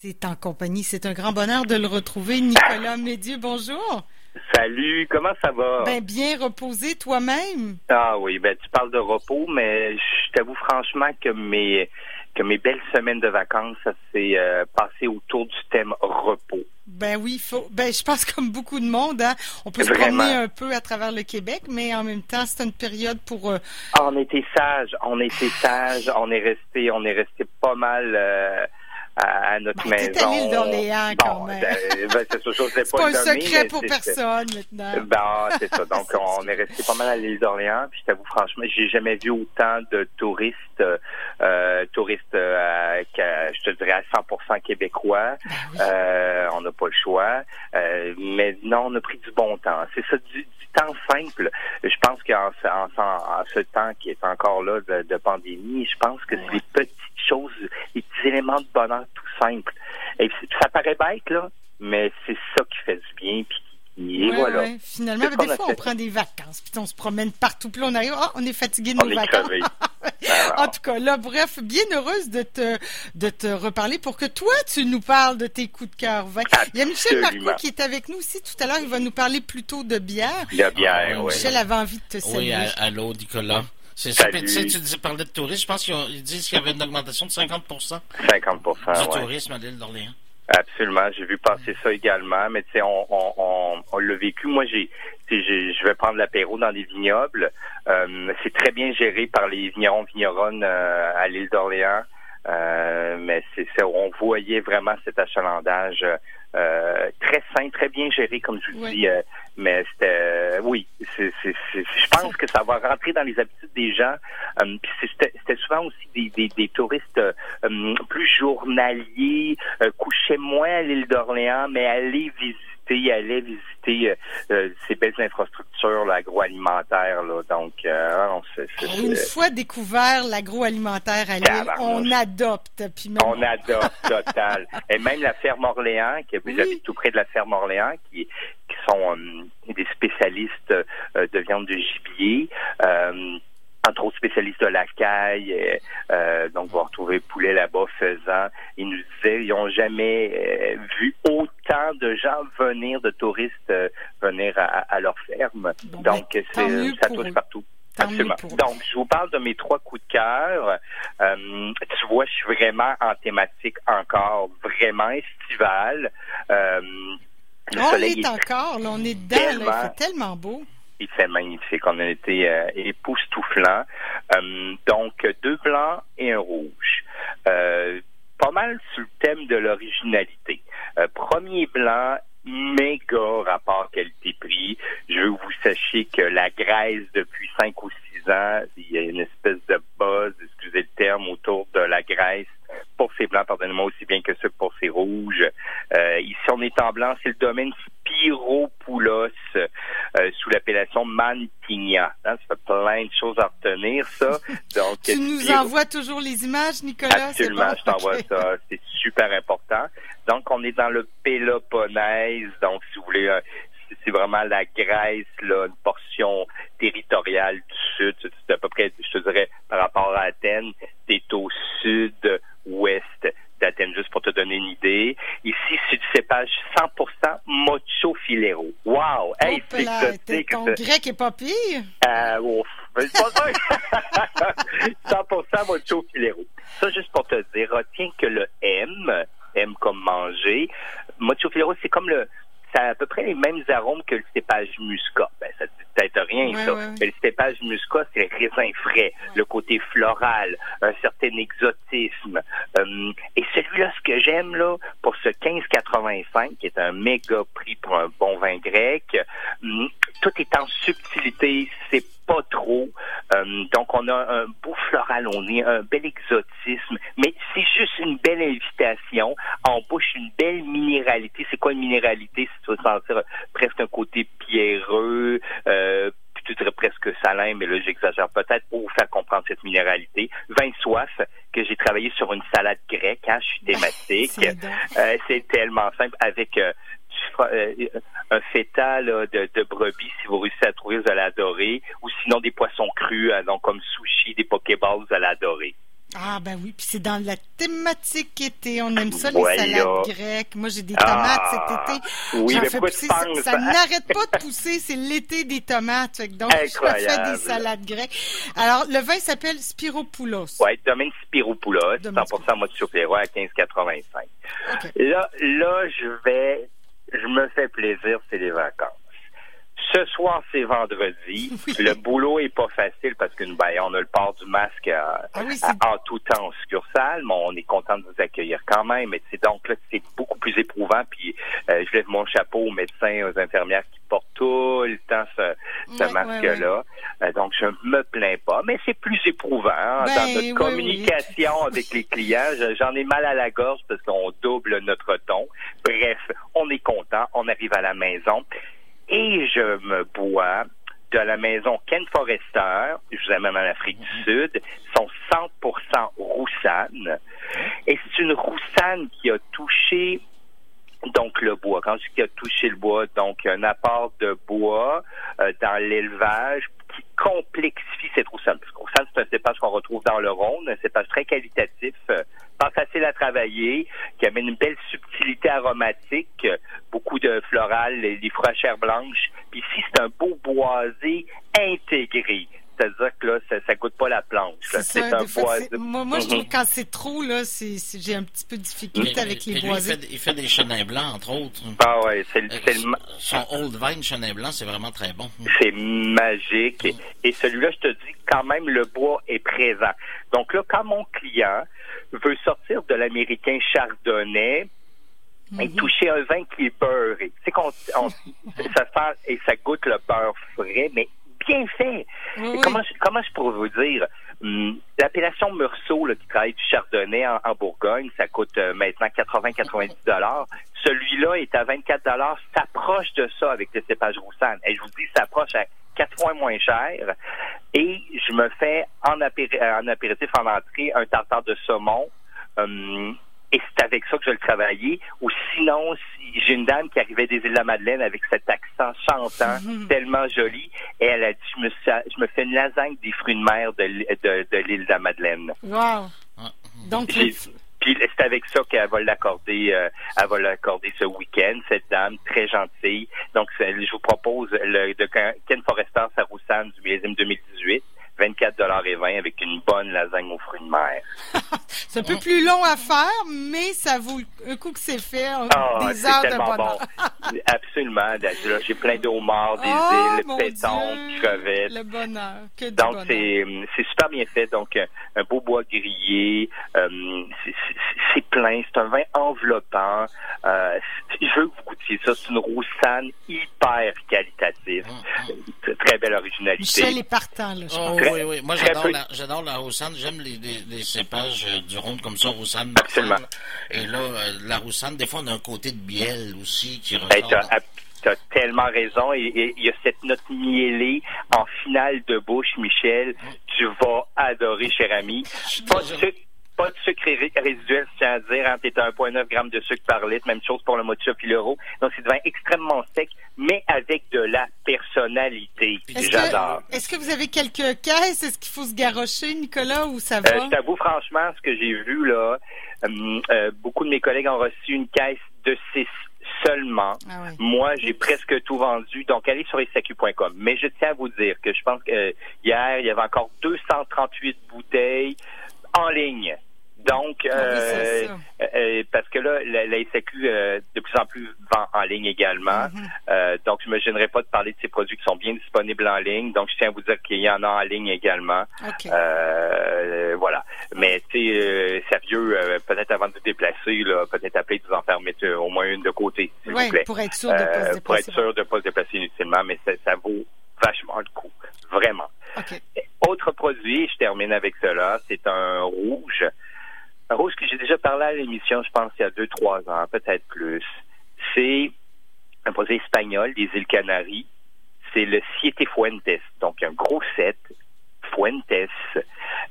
C'est en compagnie, c'est un grand bonheur de le retrouver. Nicolas Médieu, bonjour. Salut, comment ça va? Ben, bien reposé toi-même. Ah oui, ben tu parles de repos, mais je t'avoue franchement que mes que mes belles semaines de vacances, ça s'est euh, passé autour du thème repos. Ben oui, faut. Ben je pense comme beaucoup de monde, hein, on peut se promener un peu à travers le Québec, mais en même temps, c'est une période pour. Euh, ah, on était sages, on était sages, on est resté, on est resté pas mal. Euh, à, notre ben, maison. à l'île d'Orléans quand même. Ben, ben c'est pas, un secret pour personne maintenant. Ben, c'est ça. Donc, on est resté pas mal à l'île d'Orléans. Puis, je t'avoue, franchement, j'ai jamais vu autant de touristes, euh, touristes, euh, je te dirais, à 100% québécois. Ben euh, on n'a pas le choix. Euh, mais non, on a pris du bon temps. C'est ça, du, temps simple. Je pense qu'en en, ce temps qui est encore là de, de pandémie, je pense que c'est les petites choses, les petits éléments de bonheur tout simples. Et ça paraît bête, là, mais c'est ça qui fait du bien. Puis, et voilà. Finalement, des fois, on prend des vacances, puis on se promène partout, puis on arrive, oh, on est fatigué de nos vacances. en tout cas, là, bref, bien heureuse de te, de te reparler pour que toi, tu nous parles de tes coups de cœur Il y a Michel Marcoux qui est avec nous aussi tout à l'heure. Il va nous parler plutôt de bière. De bière, oui. Michel avait envie de te saluer. Oui, allô, Nicolas. C'est ça. Tu, sais, tu parlais de tourisme. Je pense qu'ils disent qu'il y avait une augmentation de 50% 50% du tourisme à l'île d'Orléans. Absolument, j'ai vu passer ça également, mais tu sais, on, on, on, on l'a vécu. Moi, j'ai, je vais prendre l'apéro dans les vignobles. Euh, c'est très bien géré par les vignerons vigneronnes euh, à l'île d'Orléans, euh, mais c'est, on voyait vraiment cet achalandage euh, très sain, très bien géré, comme je vous dis. Euh, mais c'était, euh, oui, je pense que ça va rentrer dans les habitudes des gens. puis c'était, souvent aussi des, des, des touristes plus journaliers, couchaient moins à l'île d'Orléans, mais allaient visiter il allait visiter euh, euh, ces belles infrastructures agroalimentaires. Là. Donc, euh, une fois découvert l'agroalimentaire à Lille, on adopte. Puis On adopte total. Et même la ferme Orléans, qui vous habitez tout près de la ferme Orléans, qui, qui sont des spécialistes de viande de gibier entre autres spécialistes de la caille. Euh, euh, donc, vous retrouvez poulet là-bas faisant. Ils nous disaient, ils n'ont jamais euh, vu autant de gens venir, de touristes venir à, leur ferme. donc, c'est, ça touche partout. Absolument. Donc, je vous parle de mes trois coups de cœur. tu vois, je suis vraiment en thématique encore vraiment estivale. On est, encore, là, on est dedans, c'est tellement beau il fait magnifique. On a été euh, époustouflant. Euh, donc, deux blancs et un rouge. Euh, pas mal sur le thème de l'originalité. Euh, premier blanc, méga rapport qualité-prix. Je veux que vous sachiez que la Grèce, depuis cinq ou six ans, il y a une espèce de buzz, excusez le terme, autour de la Grèce pour ces blancs, pardonnez-moi, aussi bien que ceux pour ces rouges. Ici, on est en blanc, c'est le domaine Spiropoulos, euh, sous l'appellation Mantigna. Hein, ça fait plein de choses à retenir, ça. Donc, tu nous envoies toujours les images, Nicolas? Absolument, je t'envoie ça. C'est super important. Donc, on est dans le Péloponnèse. Donc, si vous voulez, euh, c'est vraiment la Grèce, là, une portion territoriale du sud. C'est à peu près, je te dirais, par rapport à Athènes, t'es au sud-ouest d'Athènes, juste pour te donner une idée. Ici, c'est du cépage 100% Mocho Filero. Wow! Hey, c'est exotique. Ton grec est pas pire? Euh, ouf. C'est pas ça. 100% Mocho Filero. Ça, juste pour te dire, retiens que le M, M comme manger, Mocho Filero, c'est comme le, ça a à peu près les mêmes arômes que le cépage muscat. Ça rien, ça. Mais le cépage muscat, c'est le raisin frais, le côté floral, un certain exotisme. Euh, et celui-là, ce que j'aime, là, pour ce 15,85, qui est un méga prix pour un bon vin grec, hum, tout est en subtilité, c'est pas trop. Euh, donc, on a un beau floral, on a un bel exotisme, mais c'est juste une belle invitation. En bouche, une belle minéralité. C'est quoi une minéralité? Si tu veux sentir presque un côté pierreux, euh, tu dirais presque salin, mais là, j'exagère peut-être pour vous faire comprendre cette minéralité. Vin soif, que j'ai travaillé sur une salade grecque, hein, je suis thématique. Euh, c'est tellement simple avec euh, euh, un feta de, de, brebis, si vous réussissez à trouver, vous allez adorer. Ou sinon des poissons crus, donc comme sushi, des pokéballs, vous allez adorer. Ah ben oui, puis c'est dans la thématique été. On aime ça, les salades grecques. Moi, j'ai des tomates cet été. Oui, mais pousser, ça, ça n'arrête pas de pousser. C'est l'été des tomates. Donc, Incroyable. je fais des salades grecques. Alors, le vin s'appelle Spiropoulos. Oui, domaine Spiropoulos, 100% mode Chopéro à 15,85. Là, là, je vais, je me fais plaisir, c'est les vacances. Ce soir, c'est vendredi. Le boulot est pas facile parce que ben, on a le port du masque ah en tout temps en succursale, mais on est content de vous accueillir quand même. Et c'est donc là, c'est beaucoup plus éprouvant. Puis euh, je lève mon chapeau aux médecins, aux infirmières qui portent tout le temps ce, masque-là. Euh, donc je me plains pas, mais c'est plus éprouvant hein, dans ben notre communication avec les clients. J'en ai mal à la gorge parce qu'on double notre ton. Bref, on est content. On arrive à la maison et je me bois de la maison Ken Forester, je vous amène en Afrique du Sud, sont 100% roussane. Et c'est une roussane qui a touché donc le bois. Quand je dis qu'il a touché le bois, donc un apport de bois euh, dans l'élevage qui complexifie cette roussane. Parce que roussane, c'est un cépage qu'on retrouve dans le Rhône, un cépage très qualitatif, euh, pas facile à travailler, qui amène une belle subtilité aromatique, beaucoup de floral, des chair blanches. Puis ici, c'est un beau boisé intégré c'est-à-dire que là, ça, ça goûte pas la planche. C'est un boisé. Moi, moi je trouve que quand c'est trop, là, j'ai un petit peu de difficulté avec les boisés. Il fait, il fait, des chenins blancs, entre autres. Ah ouais, c'est le, euh, Son Old Vine chenin blanc, c'est vraiment très bon. C'est magique. Et, et celui-là, je te dis, quand même, le bois est présent. Donc là, quand mon client veut sortir de l'américain chardonnay, et mhm. toucher un vin qui est beurré. C'est qu'on, ça sent et ça goûte le beurre frais, mais bien fait. Comment, comment je pourrais vous dire? Hum, l'appellation Meursault, là, qui travaille du Chardonnay en, Bourgogne, ça coûte euh, maintenant 80-90 dollars. Celui-là est à 24 dollars. S'approche de ça avec le cépage Roussanne. Et je vous dis, s'approche à quatre fois moins cher. Et je me fais en, apéritif en entrée un tartare de saumon. Hum, et c'est avec ça que je le travaillais. Ou sinon, si, j'ai une dame qui arrivait des îles de la Madeleine avec cet accent chantant, tellement joli, et elle a dit, je me, je me fais une lasagne des fruits de mer de, de, l'île de la Madeleine. Wow! Donc, puis c'est avec ça qu'elle va l'accorder, euh, elle va l'accorder ce week-end, cette dame très gentille. Donc, je vous propose le de Ken Forester Saroussan du millésime 2018. 24 et 20 avec une bonne lasagne aux fruits de mer. c'est un peu plus long à faire, mais ça vaut un coup que c'est fait. Oh, des heures de bonheur. bon. Absolument. J'ai plein d'homards, des oh, îles, pétons, crevettes. Le bonheur. Que Donc, c'est super bien fait. Donc, un beau bois grillé. Euh, c'est plein. C'est un vin enveloppant. Euh, je veux que vous goûtiez ça. C'est une roussane hyper qualitative. Ah, ah. Très belle originalité. Michel est partant, là, je oh, oui, oui. Moi, j'adore la, j'adore la roussane. J'aime les, les, cépages euh, du rond comme ça, roussane. Absolument. Et là, euh, la roussane, des fois, on a un côté de bielle aussi qui ressort. Tu as tellement raison. Il y a cette note miellée en finale de bouche, Michel. Tu vas adorer, cher ami. Pas de, pas de sucre résiduel, je tiens à dire. Hein, T'es à 1,9 g de sucre par litre. Même chose pour le mocha Filero. Donc, c'est devient extrêmement sec, mais avec de la personnalité. J'adore. Est-ce que vous avez quelques caisses? Est-ce qu'il faut se garrocher, Nicolas, ou ça va? Euh, je t'avoue, franchement, ce que j'ai vu, là, euh, euh, beaucoup de mes collègues ont reçu une caisse de 6 seulement. Ah Moi, j'ai presque tout vendu. Donc, allez sur SAQ.com. Mais je tiens à vous dire que je pense que hier, il y avait encore 238 bouteilles en ligne. Donc, ah euh, euh, euh, parce que là, la, la SAQ euh, de plus en plus vend en ligne également. Mhm. donc, je me gênerai pas de parler de ces produits qui sont bien disponibles en ligne. Donc, je tiens à vous dire qu'il y en a en ligne également. voilà. Mais, tu sais, sérieux, peut-être avant de vous déplacer, là, peut-être appeler de vous en faire mettre au moins une de côté, s'il vous plaît. pour être sûr de pas se déplacer. Pour être sûr de pas se déplacer inutilement, mais ça, ça vaut vachement le coup. Vraiment. Autre produit, je termine avec cela, c'est un rouge. Un rouge que j'ai déjà parlé à l'émission, je pense, il y a deux, trois ans, peut-être plus. C'est un produit espagnol des îles Canaries. C'est le Siete Fuentes, donc un gros set. Fuentes.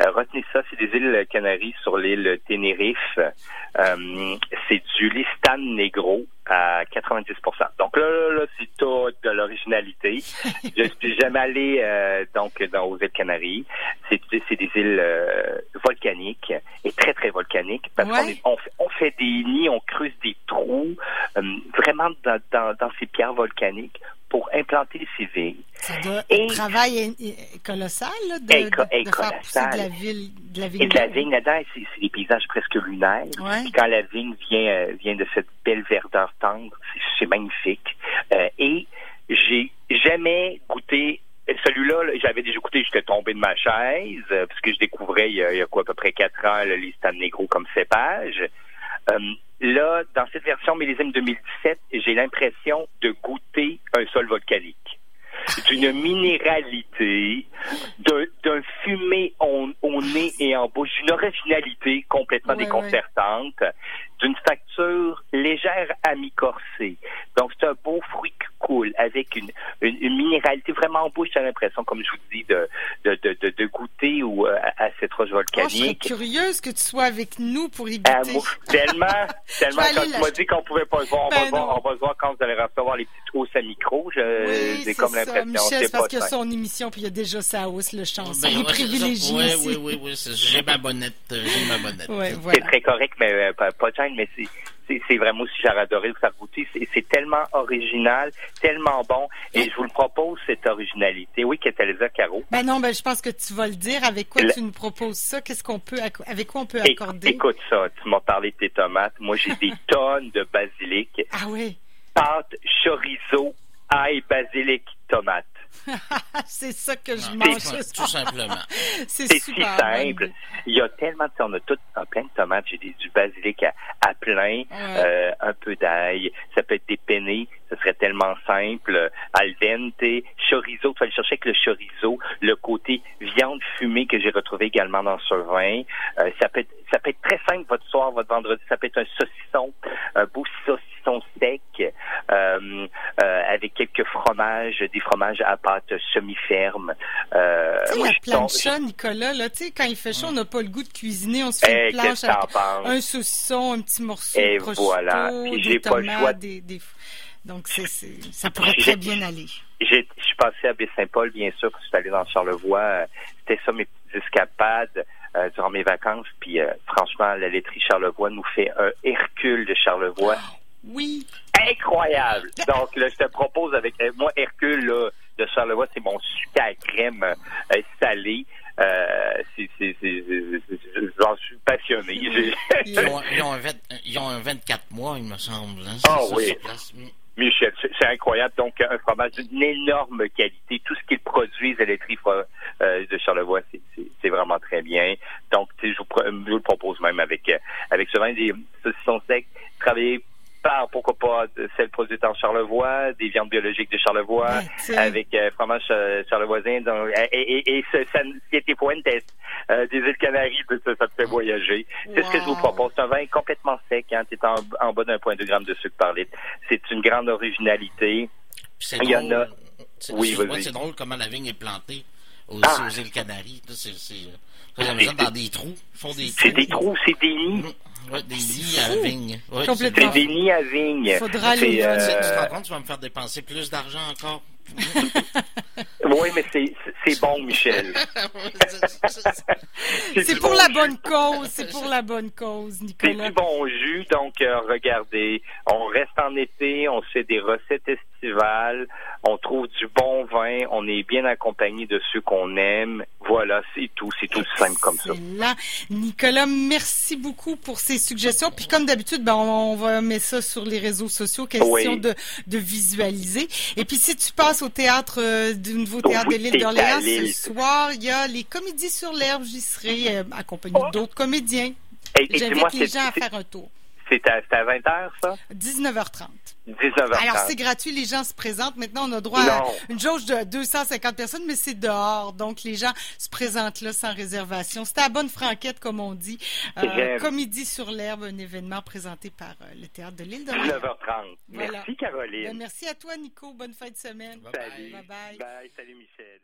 Euh, retenez ça, c'est des îles Canaries sur l'île Tenerife. Euh, c'est du Listan Negro à 90 Donc là, là, là c'est tout de l'originalité. je suis jamais allé euh, donc dans aux îles Canaries. C'est des îles volcanique, est très, très volcanique, parce qu'on on, fait des nids, on creuse des trous, euh, vraiment dans, dans, dans, ces pierres volcaniques pour implanter ces vignes. C'est un travail colossal de, de, faire de la ville, de la vigne. Et de la vigne là-dedans, c'est des paysages presque lunaires. quand la vigne vient, euh, vient de cette belle verdeur tendre, c'est magnifique. Euh, et j'ai jamais goûté celui-là, j'avais déjà écouté, j'étais tombé de ma chaise, euh, parce que je découvrais il y, a, quoi, à peu près quatre ans, les Stade Negro comme cépage. Euh, là, dans cette version millésime 2017, j'ai l'impression de goûter un sol volcanique d'une minéralité, d'un fumé au, nez et en bouche, d'une originalité complètement déconcertante, d'une facture légère à mi-corsée. Donc, c'est un beau fruit qui coule avec une, une, minéralité vraiment en bouche. J'ai l'impression, comme je vous dis, de, de, de, de goûter ou, euh, à, cette roche volcanique. Oh, je suis curieuse que tu sois avec nous pour y ah, goûter. tellement, tellement quand tu m'as dit qu'on pouvait pas le voir, on, va ben voir, on va voir quand vous allez recevoir les petits trous à micro. J'ai comme l'impression. Michel, c'est parce qu'il y a son émission, puis il y a déjà sa hausse, le chanson. Ben, il est privilégié. Oui, oui, oui, oui, j'ai ma bonnette. Euh, j'ai ma bonnette. C'est très correct, mais euh, pas, pas mais c'est c'est vraiment aussi, j'ai adoré le faire goûter. C'est tellement original, tellement bon. Et je vous le propose, cette originalité. Oui, Catalisa Caro. Ben non, ben je pense que tu vas le dire. Avec quoi tu nous proposes ça? Qu'est-ce qu'on peut, avec quoi on peut accorder? Écoute ça. Tu m'as parlé de tes tomates. Moi, j'ai des tonnes de basilic. Ah oui. Pâte, chorizo, ail, basilic, tomate. c'est ça que je mange. Tout simplement. c'est si simple. Il y a tellement de... On a tout plein de tomates. J'ai du basilic à, plein, euh, un peu d'ail. Ça peut être des penne. Ce serait tellement simple. Al dente, chorizo. Tu vas aller chercher avec le chorizo. Le côté viande fumée que j'ai retrouvé également dans ce vin. Euh, ça peut être ça peut être très simple votre soir, votre vendredi. Ça peut être un saucisson, un beau saucisson sec euh, avec quelques fromages, des fromages à pâte semi-ferme. Euh, tu sais, la plancha, Nicolas, là, tu sais, quand il fait chaud, on n'a pas le goût de cuisiner, on se fait une planche avec un saucisson, un petit morceau Et de prosciutto, voilà. Puis j'ai pas le choix. Des, des... Donc, c'est, ça pourrait très bien aller. Je suis passé à Baie-Saint-Paul, bien sûr, parce que je suis allé dans Charlevoix. C'était ça mes escapades euh, durant mes vacances. Puis, euh, franchement, la laiterie Charlevoix nous fait un Hercule de Charlevoix. Oui. Incroyable. Donc, là, je te propose avec euh, moi, Hercule, là, de Charlevoix, c'est mon super crème euh, salée. Euh, J'en suis passionné. ils, ont, ils, ont un ils, ont un 24 mois, il me semble. Hein, ah oui. Michel, c'est incroyable. Donc, un fromage d'une énorme qualité. Tout ce qu'ils produisent à laiterie euh, de Charlevoix, c'est vraiment très bien. Donc, je vous, je vous le propose même avec avec ce vin des saucissons secs, travailler par, pourquoi pas, celle produite en Charlevoix, des viandes biologiques de Charlevoix, avec euh, fromage euh, charlevoisin, donc, et, et, et ce, qui était Fuentes, euh, des îles Canaries, ça, ça te fait voyager. C'est ce que je vous propose. C'est un vin complètement sec, hein, es en, en bas d'un point de gramme de sucre par litre. C'est une grande originalité. Il y en a. Oui, c'est drôle comment la vigne est plantée ah. aux îles Canaries. C'est, c'est, dans des trous. C'est des trous, c'est des nids. Ouais, des nids à vigne. Ouais, C'est des nids à vigne. Faudra les. Euh... Tu te rends compte, tu vas me faire dépenser plus d'argent encore. oui, mais c'est bon, Michel. c'est pour la bonne cause, c'est pour la bonne cause, Nicolas. C'est du bon jus, donc euh, regardez, on reste en été, on fait des recettes estivales, on trouve du bon vin, on est bien accompagné de ceux qu'on aime. Voilà, c'est tout, c'est tout simple comme ça. Là, Nicolas, merci beaucoup pour ces suggestions. Puis comme d'habitude, ben, on, va mettre ça sur les réseaux sociaux, question de, de visualiser. Et puis si tu passes au théâtre euh, du Nouveau Théâtre de l'île d'Orléans ce soir, il y a les comédies sur l'herbe, j'y serai euh, accompagné oh. d'autres comédiens. J'invite les gens à faire un tour. C'est à, à 20h, ça? 19h30. 19h30. Alors, c'est gratuit, les gens se présentent. Maintenant, on a droit à une jauge de 250 personnes, mais c'est dehors. Donc, les gens se présentent là sans réservation. C'est à bonne franquette, comme on dit. Euh, Comédie sur l'herbe, un événement présenté par euh, le Théâtre de l'île de 19h30. Merci, Caroline. Ben, merci à toi, Nico. Bonne fin de semaine. Bye bye. bye, bye. bye. Salut, Michel.